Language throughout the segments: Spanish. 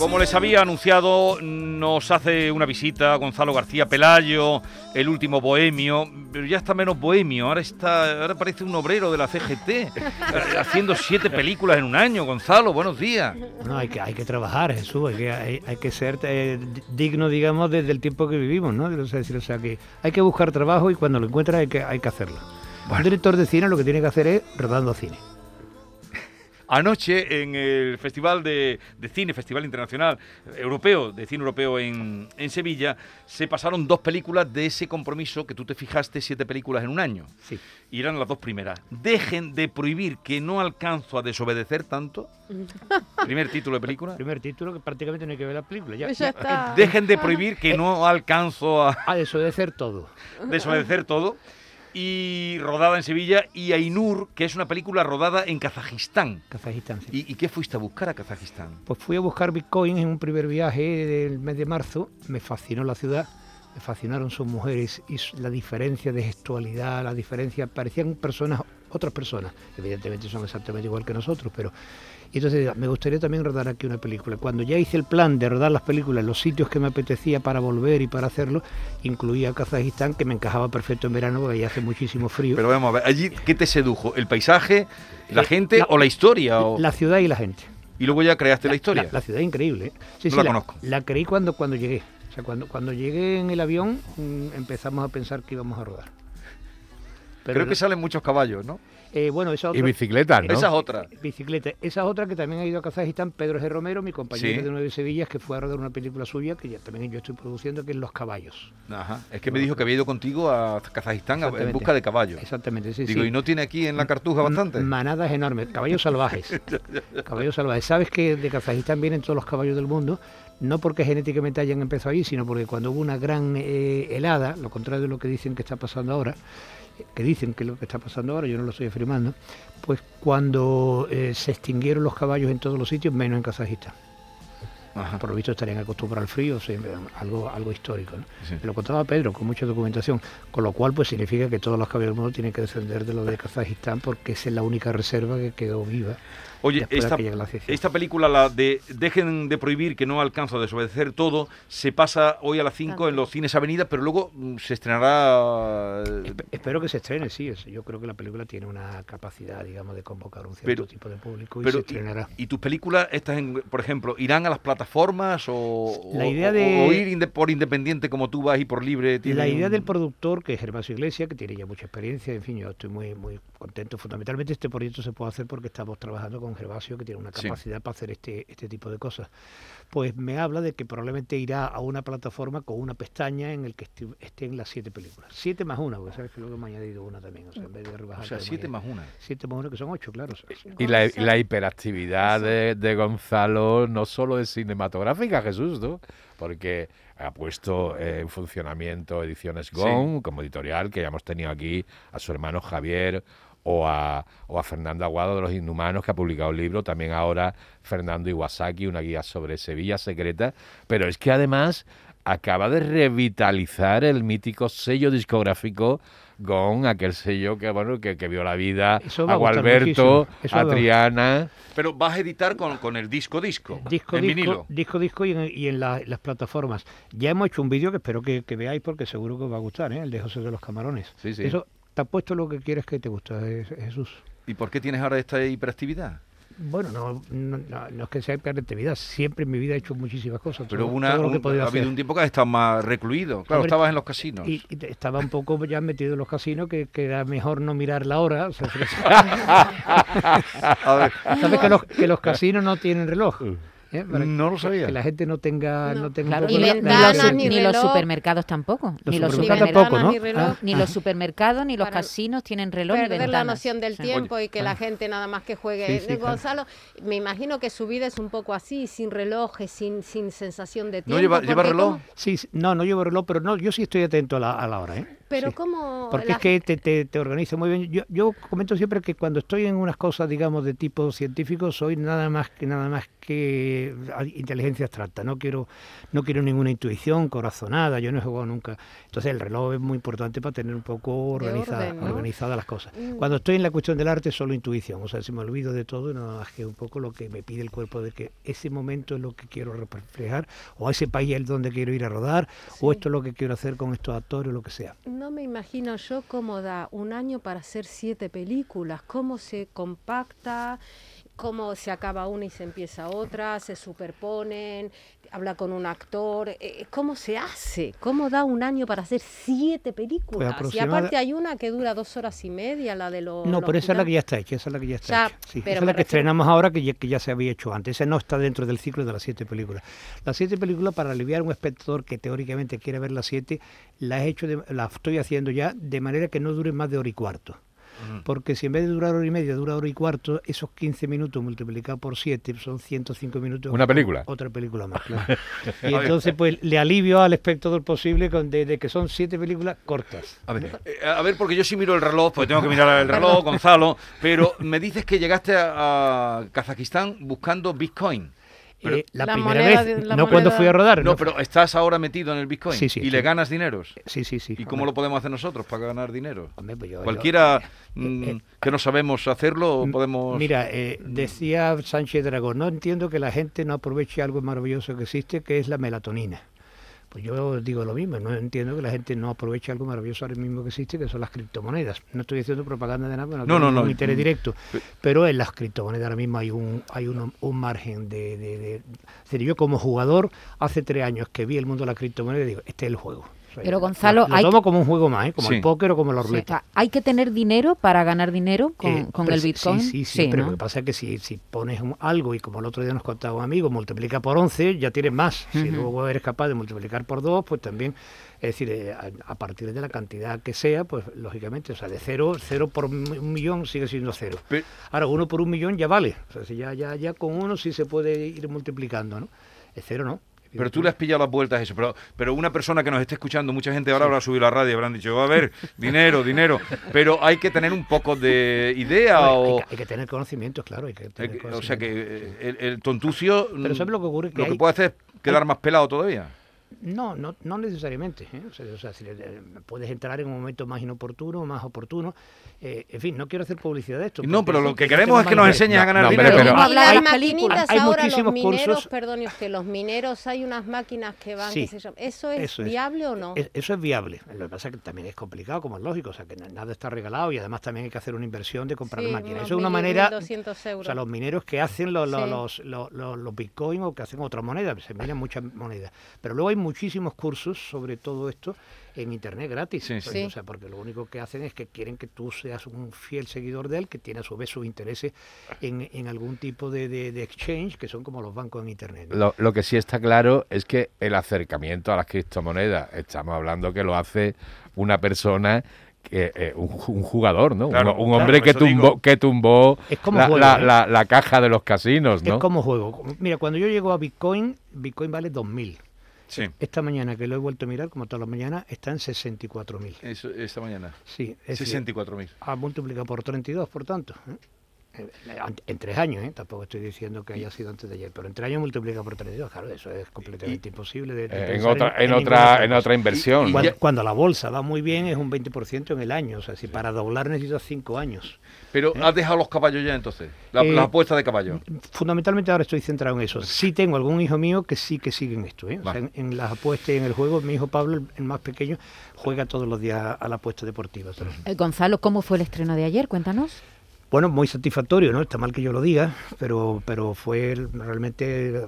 Como les había anunciado, nos hace una visita Gonzalo García Pelayo, el último bohemio, pero ya está menos bohemio, ahora está, ahora parece un obrero de la CGT, eh, haciendo siete películas en un año. Gonzalo, buenos días. No, hay que, hay que trabajar, Jesús, hay que, hay, hay que ser eh, digno, digamos, desde el tiempo que vivimos, ¿no? O sea, o sea, que hay que buscar trabajo y cuando lo encuentras hay que, hay que hacerlo. Un director de cine lo que tiene que hacer es rodando cine. Anoche en el Festival de, de Cine, Festival Internacional Europeo, de Cine Europeo en, en Sevilla, se pasaron dos películas de ese compromiso que tú te fijaste, siete películas en un año. Sí. Y eran las dos primeras. Dejen de prohibir que no alcanzo a desobedecer tanto. Primer título de película. Primer título que prácticamente no hay que ver la película. Ya, Pues ya está. Dejen de prohibir que no alcanzo a A desobedecer todo. desobedecer todo. Y rodada en Sevilla. Y Ainur, que es una película rodada en Kazajistán. Kazajistán, sí. ¿Y, y qué fuiste a buscar a Kazajistán? Pues fui a buscar Bitcoin en un primer viaje del mes de marzo. Me fascinó la ciudad, me fascinaron sus mujeres y la diferencia de gestualidad, la diferencia. Parecían personas, otras personas. Evidentemente son exactamente igual que nosotros, pero. Y entonces me gustaría también rodar aquí una película. Cuando ya hice el plan de rodar las películas en los sitios que me apetecía para volver y para hacerlo, incluía Kazajistán, que me encajaba perfecto en verano porque allí hace muchísimo frío. Pero vamos a ver, allí, ¿qué te sedujo? ¿El paisaje, la Eh, gente la- o la historia? o- La ciudad y la gente. Y luego ya creaste la, historia. La, la ciudad es increíble. ¿eh? Sí, No sí, la conozco. La creí cuando, cuando llegué. O sea, cuando, cuando llegué en el avión mm, empezamos a pensar que íbamos a rodar. Pero Creo que salen muchos caballos, ¿no? Eh, bueno, esa Y otra, bicicletas, ¿no? Esa es otra. bicicleta. Esa otra que también ha ido a Kazajistán, Pedro G. Romero, mi compañero Sí. de Nueve Sevillas, que fue a rodar una película suya, que ya también yo estoy produciendo, que es Los Caballos. Ajá. Es que me dijo que había ido contigo a Kazajistán en busca de caballos. Exactamente, sí, Digo, sí. ¿y no tiene aquí en la cartuja bastante? Manadas enormes, caballos salvajes. caballos salvajes. ¿Sabes que de Kazajistán vienen todos los caballos del mundo? No porque genéticamente hayan empezado allí, sino porque cuando hubo una gran eh, helada, lo contrario de lo que dicen que está pasando ahora, eh, que dicen que es lo que está pasando ahora, yo no lo estoy afirmando, pues cuando eh, se extinguieron los caballos en todos los sitios, menos en Kazajistán. Ajá. Por lo visto estarían acostumbrados al frío, o sea, algo, algo histórico. ¿no? Sí. Me lo contaba Pedro con mucha documentación, con lo cual pues significa que todos los caballos del mundo tienen que descender de lo de Kazajistán porque esa es la única reserva que quedó viva. Oye, esta, película, la de Dejen de prohibir que no alcanzo a desobedecer todo, se pasa hoy a las 5 en los cines Avenida, pero luego mm, se estrenará... eh, Espe- Espero que se estrene, sí. es- Yo creo que la película tiene una capacidad, digamos, de convocar un cierto Pero- tipo de público y Pero, se estrenará. y, y tus películas, estas, en- por ejemplo, irán a las plataformas o, La o- idea o- de- o ir inde- por independiente como tú vas y por libre? La idea un- del productor, que es Gervasio Iglesias, que tiene ya mucha experiencia, en fin, yo estoy muy muy contento. Fundamentalmente este proyecto se puede hacer porque estamos trabajando con Gervasio, que tiene una Sí. capacidad para hacer este, este tipo de cosas. Pues me habla de que probablemente irá a una plataforma con una pestaña en el que esti- estén las siete películas. Siete más una, porque sabes que luego me ha añadido una también. O sea, en vez de rebajar. O sea, siete más una. Siete más una, que son ocho, claro. o sea, sí. Y la, y la hiperactividad de, de Gonzalo no solo es cinematográfica, Jesús, ¿no? Porque ha puesto eh, en funcionamiento Ediciones GON, como editorial, que ya hemos tenido aquí a su hermano Javier o a, o a Fernando Aguado de Los Inhumanos, que ha publicado un libro, también ahora Fernando Iwasaki, una guía sobre Sevilla secreta, pero es que además acaba de revitalizar el mítico sello discográfico GON, aquel sello que bueno que, que vio la vida a Gualberto, a Triana. Pero vas a editar con, con el disco disco, Disco, en disco, vinilo. disco, disco y en, y en la- las plataformas. Ya hemos hecho un vídeo que espero que, que veáis porque seguro que os va a gustar, ¿eh? el de José de los Camarones. Sí, sí. Eso te ha puesto lo que quieres que te gusta, Jesús. ¿Y por qué tienes ahora esta hiperactividad? Bueno, no, no, no- no es que sea hiperactividad, siempre en mi vida he hecho muchísimas cosas. Pero todo- una, todo un- ha hacer. habido un tiempo que has estado más recluido. Claro, Hombre, estabas en los casinos. Y, estaba un poco ya metido en los casinos que, que era mejor no mirar la hora. o sea, Sabes que los, que los casinos no tienen reloj. ¿Eh? Para No lo que- sabía. Que la gente no tenga... No. No. tenga Claro, un y poco la- la ventanas, ni ni los supermercados tampoco. Los ni los supermercados supermercados, tampoco, ¿no? ni. Ah, ni los supermercados, ni los Para casinos tienen reloj ni perder la ventanas. noción del Sí. tiempo y que la ah. gente nada más que juegue. Sí, sí, Eh, claro. Gonzalo, me imagino que su vida es un poco así, sin relojes, sin, sin sensación de tiempo. ¿No lleva, lleva reloj? ¿cómo- Sí, sí, no, no llevo reloj, pero no, yo sí estoy atento a la, a la hora, ¿eh? Pero Sí. cómo... Porque la es que te, te, te organiza muy bien. Yo, yo comento siempre que cuando estoy en unas cosas, digamos, de tipo científico, soy nada más que nada más que a- inteligencia abstracta. No quiero, no quiero ninguna intuición corazonada. Yo no he jugado nunca. Entonces el reloj es muy importante para tener un poco organizada, orden, ¿no? organizadas las cosas. Mm. Cuando estoy en la cuestión del arte, solo intuición. O sea, si me olvido de todo, nada más que un poco lo que me pide el cuerpo de que ese momento es lo que quiero reflejar, o ese país es donde quiero ir a rodar, o esto es lo que quiero hacer con estos actores, o lo que sea. No me imagino yo cómo da un año para hacer siete películas, cómo se compacta, cómo se acaba una y se empieza otra, se superponen, habla con un actor, eh, cómo se hace, cómo da un año para hacer siete películas. y aproximada- aparte hay una que dura dos horas y media, la de los... No, los pero esa es la que ya está hecha, esa es la que ya está hecha. Sí, pero esa es la que refiero- estrenamos ahora que ya, que ya se había hecho antes. Esa no está dentro del ciclo de las siete películas. Las siete películas, para aliviar a un espectador que teóricamente quiere ver las siete, las he hecho, de- las estoy haciendo ya de manera que no duren más de hora y cuarto. Porque si en vez de durar hora y media, dura hora y cuarto, esos 15 minutos multiplicados por 7 son 105 minutos. Una película. Otra película más, claro. y entonces, pues, le alivio al espectador posible con de, de que son siete películas cortas. A ver, eh, a ver, porque yo sí miro el reloj, porque tengo que mirar el reloj, Gonzalo, pero me dices que llegaste a, a Kazajistán buscando Bitcoin. Pero- Eh, la, La primera moneda vez, la no cuando fui a rodar. No, pero estás ahora metido en el Bitcoin Sí, sí, y le ganas dineros. Sí, sí, sí. ¿Y cómo lo podemos hacer nosotros para ganar dinero? Hombre, pues yo- Cualquiera yo- mm, eh, que no sabemos hacerlo, podemos... Mira, eh, decía Sánchez Dragón, no entiendo que la gente no aproveche algo maravilloso que existe, que es la melatonina. Pues yo digo lo mismo, no entiendo que la gente no aproveche algo maravilloso ahora mismo que existe, que son las criptomonedas. No estoy haciendo propaganda de nada, No, tengo no, no. ningún interés directo, Pe- pero en las criptomonedas ahora mismo hay un hay un, un margen de, de, de- es decir, yo como jugador, hace tres años que vi el mundo de la criptomoneda, digo, este es el juego. Pero, lo- Gonzalo, lo, hay tomo como un juego más, ¿eh? como Sí. el póker o como la Sí, ruleta. ¿Hay que tener dinero para ganar dinero con, Eh, con pero el sí, Bitcoin? Sí, sí, siempre. ¿no? Lo que pasa es que si, si pones un- algo y como el otro día nos contaba un amigo, multiplica por 11, ya tienes más. Si luego eres capaz de multiplicar por 2, pues también, es decir, eh, a, a partir de la cantidad que sea, pues lógicamente, o sea, de cero, cero por mi- un millón sigue siendo cero. Pe- Ahora, uno por un millón ya vale. O sea, si ya, ya, ya con uno sí se puede ir multiplicando, ¿no? El cero no. Pero tú le has pillado las vueltas a eso. Pero, pero una persona que nos esté escuchando, mucha gente ahora habrá subido la radio y habrán dicho, a ver, dinero, dinero. Pero hay que tener un poco de idea hay, o... que, hay que tener conocimientos, claro. Hay que hay tener que- o sea que eh, el, el tontucio Pero mm, ¿sabes lo que ocurre? Que lo que hay- puede hacer es quedar más pelado todavía. No, no, no necesariamente. ¿eh? O sea, o sea, si le- le- puedes entrar en un momento más inoportuno, más oportuno. Eh, en fin, no quiero hacer publicidad de esto. No, pero lo que queremos es que nos enseñes a ganar no, dinero. pero- Vamos a Y hablar las de maquinitas películas. Hay ahora, los mineros, cursos- perdone usted, los mineros, hay unas máquinas que van, Sí. que se llaman- ¿Eso es Eso es. viable o no? Es- Eso es viable. Lo que pasa es que también es complicado, como es lógico. O sea, que na- nada está regalado y además también hay que hacer una inversión de comprar Sí, máquinas. Eso es una manera. 1.200 euros. O sea, los mineros que hacen los, los, Sí. los, los, los- los bitcoin o que hacen otra moneda, se minan muchas monedas. Pero luego hay muchísimos cursos sobre todo esto en internet gratis. Sí, Pues, sí. O sea, porque lo único que hacen es que quieren que tú seas un fiel seguidor de él, que tiene a su vez sus intereses en, en algún tipo de, de- de exchange, que son como los bancos en internet. ¿no? Lo, lo que sí está claro es que el acercamiento a las criptomonedas, estamos hablando que lo hace una persona que eh, un, ju- un jugador, ¿no? Un- Claro, un, claro, hombre que tumbó, digo. que tumbó Es como la, juego, la- ¿eh? la- la caja de los casinos, ¿no? Es como juego. Mira, cuando yo llego a Bitcoin, Bitcoin vale 2.000. Sí, Esta mañana que lo he vuelto a mirar, como todas las mañanas, está en 64.000. eso, esta mañana. Sí, es decir, 64.000. ha multiplicado por 32, por tanto. ¿eh? En, tres años, ¿eh? tampoco estoy diciendo que haya sido antes de ayer, pero en tres años multiplica por 32, claro, eso es completamente imposible. De, de Eh, en pensar otra, en, otra, en otra inversión. Cuando, Ya- cuando la bolsa va muy bien es un 20% en el año, o sea, si para doblar necesitas cinco años. Pero has dejado los caballos ya entonces, la, Eh, las apuestas de caballo. Fundamentalmente ahora estoy centrado en eso. Sí tengo algún hijo mío que sí que sigue en esto. ¿eh? O sea, Vale. en, en las apuestas y en el juego, mi hijo Pablo, el, más pequeño, juega todos los días a la apuesta deportiva. Eh, Gonzalo, ¿cómo fue el estreno de ayer? Cuéntanos. Bueno, muy satisfactorio, ¿no? Está mal que yo lo diga, pero, pero fue realmente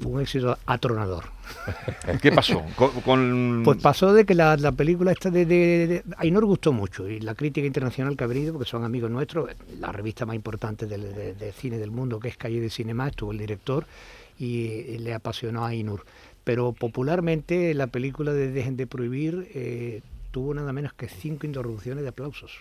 mm, un éxito atronador. ¿Qué pasó? Con, con- Pues pasó de que la, la película esta de, de, de- gustó mucho y la crítica internacional que ha venido, porque son amigos nuestros, la revista más importante del- de, de cine del mundo, que es Calle de Cinema, estuvo el director y le apasionó a Ainur. Pero popularmente la película de Dejen de Prohibir eh, tuvo nada menos que cinco interrupciones de aplausos.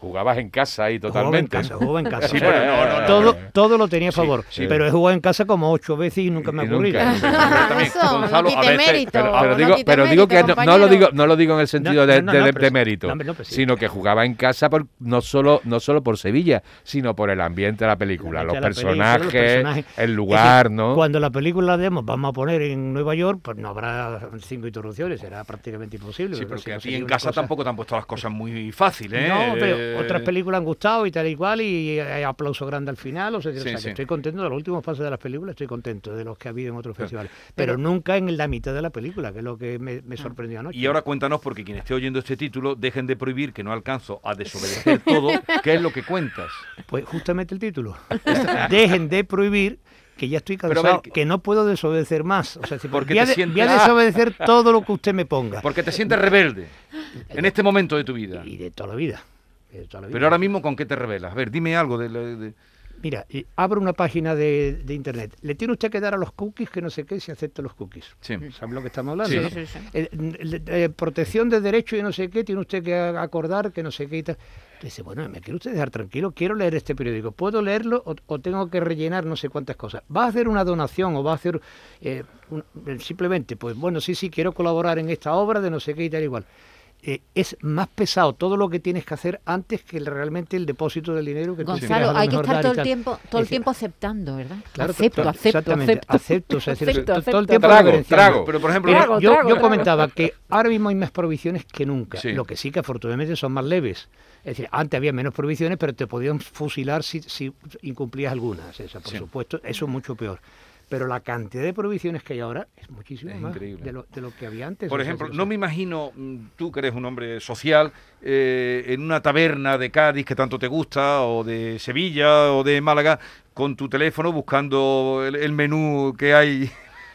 Jugabas en casa ahí Jugaba en totalmente. casa, jugaba en casa. Sí, O sea, pero no, no, no, todo, no. todo lo tenía a favor. sí. Pero he jugado en casa como ocho veces y nunca me ha ocurrido. nunca. también, Eso, Gonzalo, no a quite veces- mérito. Pero, digo, quite pero digo mérito, que no, no lo digo, no lo digo en el sentido No, de, no, de- no, de- pero de sí. mérito, No, hombre, no, pero sí. sino que jugaba en casa por, no solo no solo por Sevilla, sino por el ambiente de la película, El los personajes, los personajes. el Es lugar, ¿no? Cuando la película la demos vamos a poner en Nueva York, pues no habrá cinco interrupciones, será prácticamente imposible. Sí, porque a ti en casa cosa- tampoco te han puesto las cosas muy fáciles, ¿eh? No, pero Eh, otras películas han gustado y tal y cual, y hay aplauso grande al final. O sea, que- o Sí, sea, que sí. estoy contento de los últimos pasos de las películas, estoy contento de los que ha habido en otros festivales. Pero, nunca en la mitad de la película, que es lo que me, me sorprendió anoche. Y ahora cuéntanos, porque quien esté oyendo este título, dejen de prohibir que no alcanzo a desobedecer todo. ¿Qué es lo que cuentas? Pues justamente el título. Dejen de prohibir que ya estoy cansado, ver, que- que no puedo desobedecer más. O sea, si Porque voy, a de- sientes- voy a desobedecer todo lo que usted me ponga. Porque te sientes rebelde en este momento de tu vida. Y de toda la vida. Pero ahora mismo, ¿con qué te revelas? A ver, dime algo de... la- de- Mira, eh, abro una página de, de internet. Le tiene usted que dar a los cookies que no sé qué si acepta los cookies. Sí. ¿Sabe lo que estamos hablando? Sí. no? Sí. Eh, eh, protección de derechos y no sé qué, tiene usted que acordar que no sé qué y tal. Dice, bueno, ¿me quiere usted dejar tranquilo? Quiero leer este periódico. ¿Puedo leerlo o, o tengo que rellenar no sé cuántas cosas? ¿Va a hacer una donación o va a hacer eh, un- simplemente, pues bueno, sí, sí, quiero colaborar en esta obra de no sé qué y tal igual? Eh, es más pesado todo lo que tienes que hacer antes que el- realmente el depósito del dinero que tú Gonzalo, a lo hay que estar todo el tiempo, todo el tiempo aceptando, ¿verdad? Claro, acepto, to- acepto, exactamente, acepto, acepto, o sea, es decir, acepto, to- todo el tiempo Trago. Pero, por ejemplo, Mira, Trago, yo, trago, yo trago. comentaba que ahora mismo hay más prohibiciones que nunca. Sí. Lo que sí que afortunadamente son más leves. Es decir, antes había menos prohibiciones, pero te podían fusilar si, si incumplías algunas. Esa, por Sí. supuesto, eso es mucho peor. Pero la cantidad de prohibiciones que hay ahora es muchísimo Es más increíble. de lo, de lo que había antes. Por ejemplo, o sea, no me imagino, mm, tú que eres un hombre social, eh, en una taberna de Cádiz que tanto te gusta, o de Sevilla, o de Málaga, con tu teléfono buscando el, el menú que hay,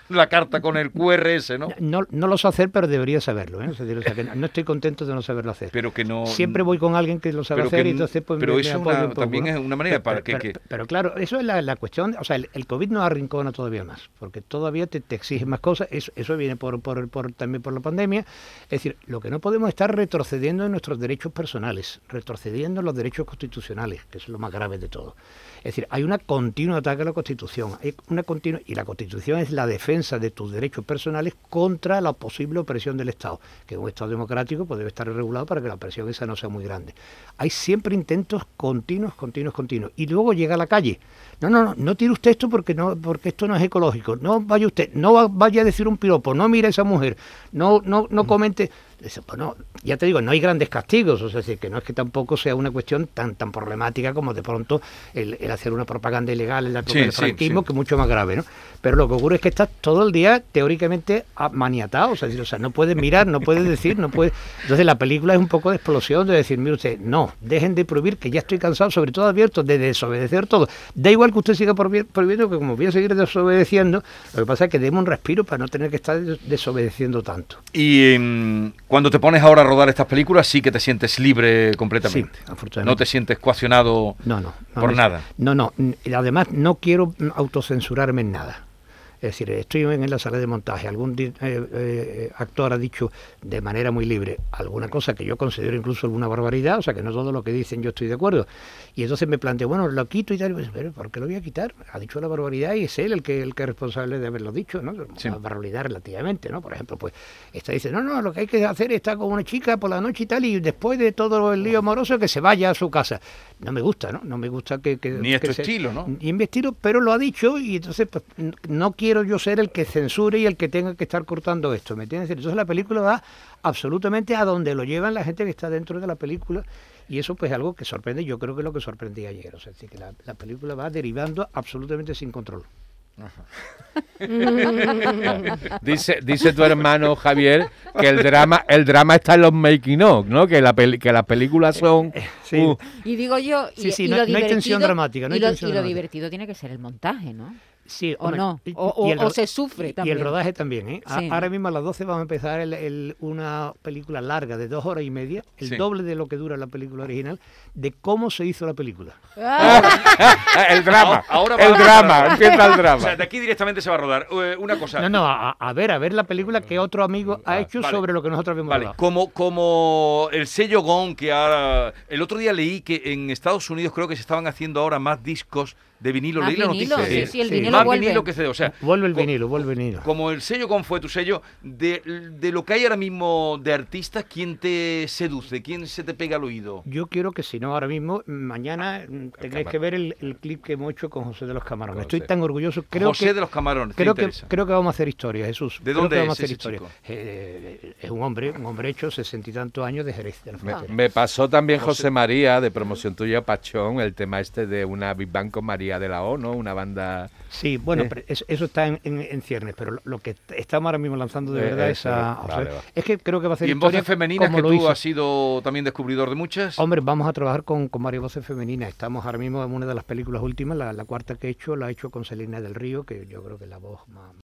la carta con el QRS, ¿no? no, no lo sé hacer, pero debería saberlo. ¿eh? O sea, que no estoy contento de no saberlo hacer. Pero que no... Siempre voy con alguien que lo sabe hacer que y entonces pues pero me- me eso es apoyo una- un poco, también ¿no? es una manera para pero, que- pero- que- pero claro, eso es la, la cuestión, o sea, el, el COVID nos arrincona todavía más, porque todavía te, te exige más cosas, eso, eso viene por, por, por- también por la pandemia, es decir, lo que no podemos es estar retrocediendo en nuestros derechos personales, retrocediendo en los derechos constitucionales, que es lo más grave de todo. Es decir, hay una continua ataque a la Constitución, hay una continua, y la Constitución es la defensa de tus derechos personales contra la posible opresión del Estado, que un Estado democrático pues, debe estar regulado para que la presión esa no sea muy grande. Hay siempre intentos continuos, continuos, continuos, y luego llega a la calle. No, no, no, no tire usted esto porque no, porque esto no es ecológico. No vaya usted, no va- vaya a decir un piropo, no mire a esa mujer, no, no, no comente. Dice, pues no, ya te digo, no hay grandes castigos, o sea, es decir, que no es que tampoco sea una cuestión tan tan problemática como de pronto el, el hacer una propaganda ilegal en la época Sí, del franquismo, sí. que es mucho más grave, ¿no? Pero lo que ocurre es que estás todo el día teóricamente maniatado, o sea, es decir, o sea, no puedes mirar, no puedes decir, no puedes... Entonces la película es un poco de explosión de decir, mire usted, no, dejen de prohibir, que ya estoy cansado, sobre todo abierto, de desobedecer todo. Da igual que usted siga prohibi- prohibiendo, que como voy a seguir desobedeciendo, lo que pasa es que demos un respiro para no tener que estar des- desobedeciendo tanto. Y em, cuando te pones ahora a rodar estas películas, sí que te sientes libre completamente. Sí, afortunadamente. No te sientes coaccionado No, no. no por nada. No, no. Además, no quiero autocensurarme en nada. Es decir, estoy en la sala de montaje, algún eh, eh, actor ha dicho de manera muy libre alguna cosa que yo considero incluso alguna barbaridad, o sea que no todo lo que dicen yo estoy de acuerdo. Y entonces me planteo, bueno, lo quito y tal, pues, pero ¿por qué lo voy a quitar? Ha dicho la barbaridad y es él el que, el que es responsable de haberlo dicho, ¿no? Sí. Una barbaridad relativamente, ¿no? Por ejemplo, pues, esta dice, no, no, lo que hay que hacer es estar con una chica por la noche y tal, y después de todo el lío amoroso que se vaya a su casa. No me gusta, ¿no? No me gusta que... que Ni es que tu se- estilo, ¿no? y en mi estilo, pero lo ha dicho y entonces pues, no quiero yo ser el que censure y el que tenga que estar cortando esto, ¿me entiendes? Entonces la película va absolutamente a donde lo llevan la gente que está dentro de la película y eso pues es algo que sorprende, yo creo que es lo que sorprendí ayer, o sea, es decir, que la, la película va derivando absolutamente sin control. Dice, dice tu hermano Javier que el drama, el drama está en los making of, ¿no? Que la peli- que las películas son Sí. uh, Y digo yo, y, Sí, sí, y no- lo no hay tensión dramática, no y hay lo, tensión y lo dramática. divertido tiene que ser el montaje, ¿no? Sí, ¿O hombre, no? y- O, y o- el o se sufre Y también. el rodaje también, ¿eh? A-. Ahora mismo a las 12 vamos a empezar el- el- una película larga de dos horas y media, el Sí. doble de lo que dura la película original, de cómo se hizo la película. Ah, el drama. Ahora va el drama. Empieza el O drama. sea, de aquí directamente se va a rodar. Eh, una cosa. No, no, a, a ver, a ver la película que otro amigo ha hecho vale. sobre lo que nosotros habíamos Vale, hablado. como, como el sello GON que ahora... El otro día leí que en Estados Unidos creo que se estaban haciendo ahora más discos de vinilo. Más leí la noticia. sí, sí, el Sí. vinilo más vuelve. vinilo que CD. O sea, Vuelve el vinilo, vuelve el vinilo. Como el sello GON fue tu sello, de, de lo que hay ahora mismo de artistas, ¿quién te seduce? ¿Quién se te pega al oído? Yo quiero que si no ahora mismo, mañana tengáis Camar- que ver el, el clip que hemos hecho con José de los Camarones. José. Estoy tan orgulloso. Creo José que, de los Camarones, ¿te creo que, creo que vamos a hacer historia, Jesús. ¿De Creo dónde que vamos es a hacer ese historia. chico? Eh, es un hombre, un hombre hecho sesenta y tantos años de Jerez. de Me, me pasó también José María, de promoción tuya, Pachón, el tema este de una Big Bang con María de la O, ¿no? Una banda... Sí, bueno, Eh. pero eso, eso está en, en- en ciernes, pero lo, lo que estamos ahora mismo lanzando de Eh, verdad es a, a vale, José. vale. Es que creo que va a ser Y en voces femeninas que lo tú hizo. has sido también descubridor de muchas. Hombre, vamos a trabajar con, con varias voces femeninas. Estamos ahora mismo en una de las películas últimas, la, la cuarta que he hecho, la he hecho con Selena del Río, que yo creo que es la voz más,